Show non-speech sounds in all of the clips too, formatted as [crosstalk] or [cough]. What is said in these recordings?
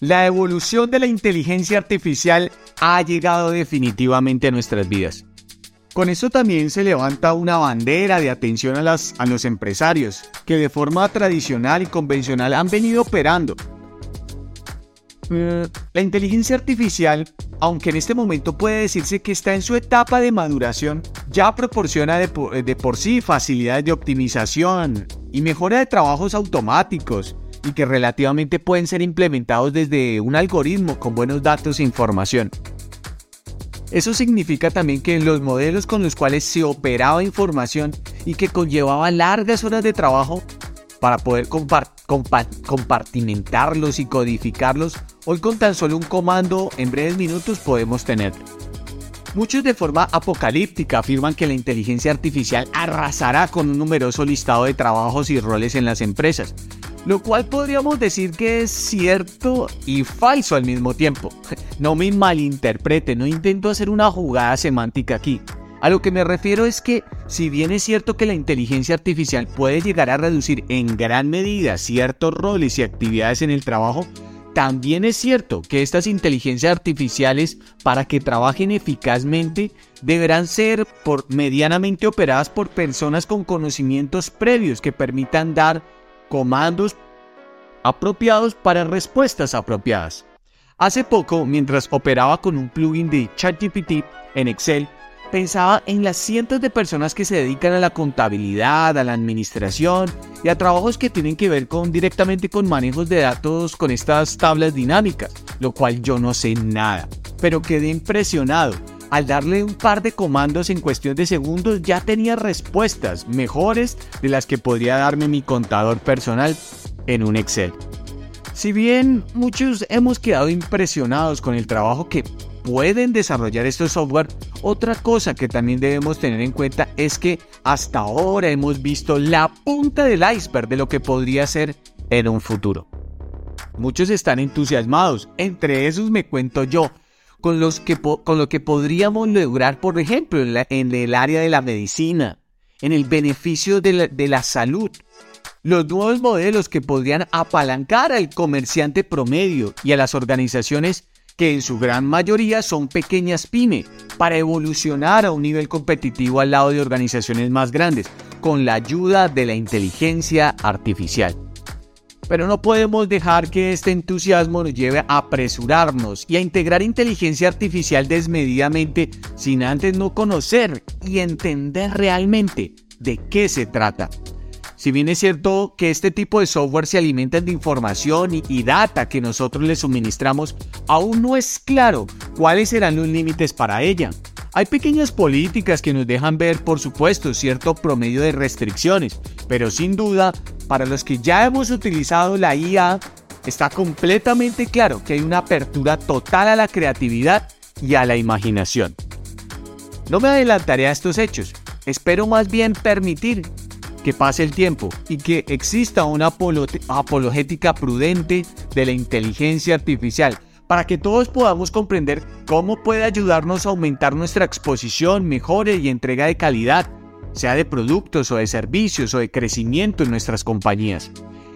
La evolución de la inteligencia artificial ha llegado definitivamente a nuestras vidas. Con esto también se levanta una bandera de atención a, los empresarios, que de forma tradicional y convencional han venido operando. Eh, la inteligencia artificial, aunque en este momento puede decirse que está en su etapa de maduración, ya proporciona de por sí facilidades de optimización y mejora de trabajos automáticos, y que relativamente pueden ser implementados desde un algoritmo con buenos datos e información. Eso significa también que los modelos con los cuales se operaba información y que conllevaba largas horas de trabajo para poder compartimentarlos y codificarlos, hoy con tan solo un comando en breves minutos podemos tener. Muchos de forma apocalíptica afirman que la inteligencia artificial arrasará con un numeroso listado de trabajos y roles en las empresas, lo cual podríamos decir que es cierto y falso al mismo tiempo. [laughs] No me malinterprete, no intento hacer una jugada semántica aquí. A lo que me refiero es que, si bien es cierto que la inteligencia artificial puede llegar a reducir en gran medida ciertos roles y actividades en el trabajo, también es cierto que estas inteligencias artificiales, para que trabajen eficazmente, deberán ser por, medianamente operadas por personas con conocimientos previos que permitan dar comandos apropiados para respuestas apropiadas. Hace poco, mientras operaba con un plugin de ChatGPT en Excel, pensaba en las cientos de personas que se dedican a la contabilidad, a la administración y a trabajos que tienen que ver con directamente con manejos de datos con estas tablas dinámicas, lo cual yo no sé nada, pero quedé impresionado al darle un par de comandos en cuestión de segundos ya tenía respuestas mejores de las que podría darme mi contador personal en un Excel. Si bien muchos hemos quedado impresionados con el trabajo que pueden desarrollar estos software, otra cosa que también debemos tener en cuenta es que hasta ahora hemos visto la punta del iceberg de lo que podría ser en un futuro. Muchos están entusiasmados, entre esos me cuento yo, con, los que con lo que podríamos lograr, por ejemplo, en, el área de la medicina, en el beneficio de la, de la salud. Los nuevos modelos que podrían apalancar al comerciante promedio y a las organizaciones que en su gran mayoría son pequeñas pyme, para evolucionar a un nivel competitivo al lado de organizaciones más grandes, con la ayuda de la inteligencia artificial. Pero no podemos dejar que este entusiasmo nos lleve a apresurarnos y a integrar inteligencia artificial desmedidamente sin antes no conocer y entender realmente de qué se trata. Si bien es cierto que este tipo de software se alimentan de información y, data que nosotros le suministramos, aún no es claro cuáles serán los límites para ella. Hay pequeñas políticas que nos dejan ver, por supuesto, cierto promedio de restricciones, pero sin duda, para los que ya hemos utilizado la IA, está completamente claro que hay una apertura total a la creatividad y a la imaginación. No me adelantaré a estos hechos, espero más bien permitir que pase el tiempo y que exista una apologética prudente de la inteligencia artificial para que todos podamos comprender cómo puede ayudarnos a aumentar nuestra exposición, mejora y entrega de calidad, sea de productos o de servicios o de crecimiento en nuestras compañías.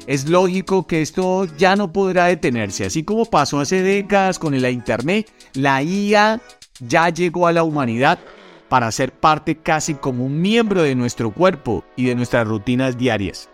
Es lógico que esto ya no podrá detenerse, así como pasó hace décadas con la Internet, la IA ya llegó a la humanidad para ser parte casi como un miembro de nuestro cuerpo y de nuestras rutinas diarias.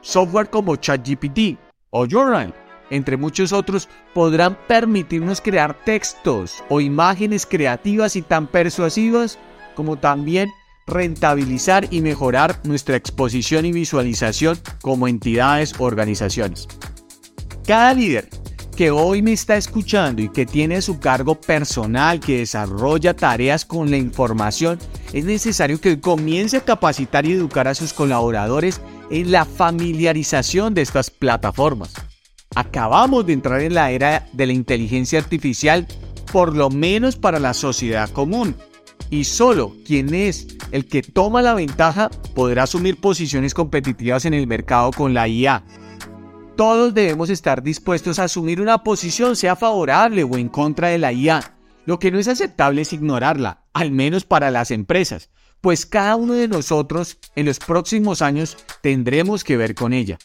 Software como ChatGPT o Journal entre muchos otros, podrán permitirnos crear textos o imágenes creativas y tan persuasivas como también rentabilizar y mejorar nuestra exposición y visualización como entidades o organizaciones. Cada líder que hoy me está escuchando y que tiene su cargo personal, que desarrolla tareas con la información, es necesario que comience a capacitar y educar a sus colaboradores en la familiarización de estas plataformas. Acabamos de entrar en la era de la inteligencia artificial, por lo menos para la sociedad común. Y solo quien es el que toma la ventaja podrá asumir posiciones competitivas en el mercado con la IA. Todos debemos estar dispuestos a asumir una posición, sea favorable o en contra de la IA. Lo que no es aceptable es ignorarla, al menos para las empresas, pues cada uno de nosotros en los próximos años tendremos que ver con ella.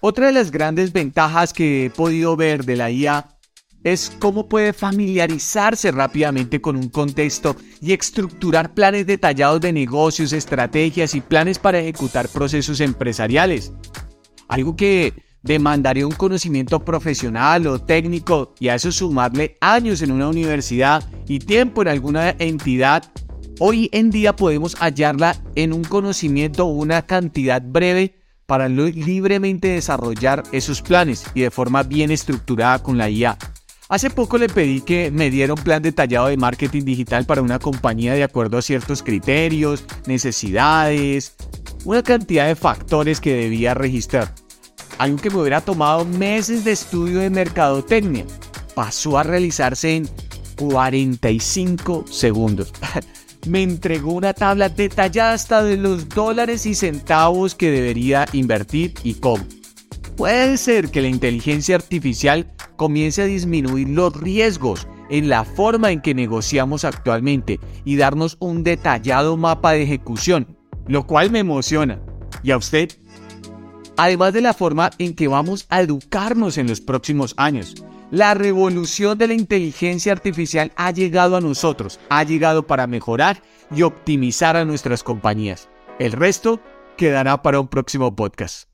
Otra de las grandes ventajas que he podido ver de la IA es cómo puede familiarizarse rápidamente con un contexto y estructurar planes detallados de negocios, estrategias y planes para ejecutar procesos empresariales. Algo que demandaría un conocimiento profesional o técnico y a eso sumarle años en una universidad y tiempo en alguna entidad, hoy en día podemos hallarla en un conocimiento o una cantidad breve para libremente desarrollar esos planes y de forma bien estructurada con la IA. Hace poco le pedí que me diera un plan detallado de marketing digital para una compañía de acuerdo a ciertos criterios, necesidades, una cantidad de factores que debía registrar. Algo que me hubiera tomado meses de estudio de mercadotecnia. Pasó a realizarse en 45 segundos. [laughs] me entregó una tabla detallada hasta de los dólares y centavos que debería invertir y cómo. Puede ser que la inteligencia artificial comience a disminuir los riesgos en la forma en que negociamos actualmente y darnos un detallado mapa de ejecución, lo cual me emociona. ¿Y a usted? Además de la forma en que vamos a educarnos en los próximos años. La revolución de la inteligencia artificial ha llegado a nosotros, ha llegado para mejorar y optimizar a nuestras compañías. El resto quedará para un próximo podcast.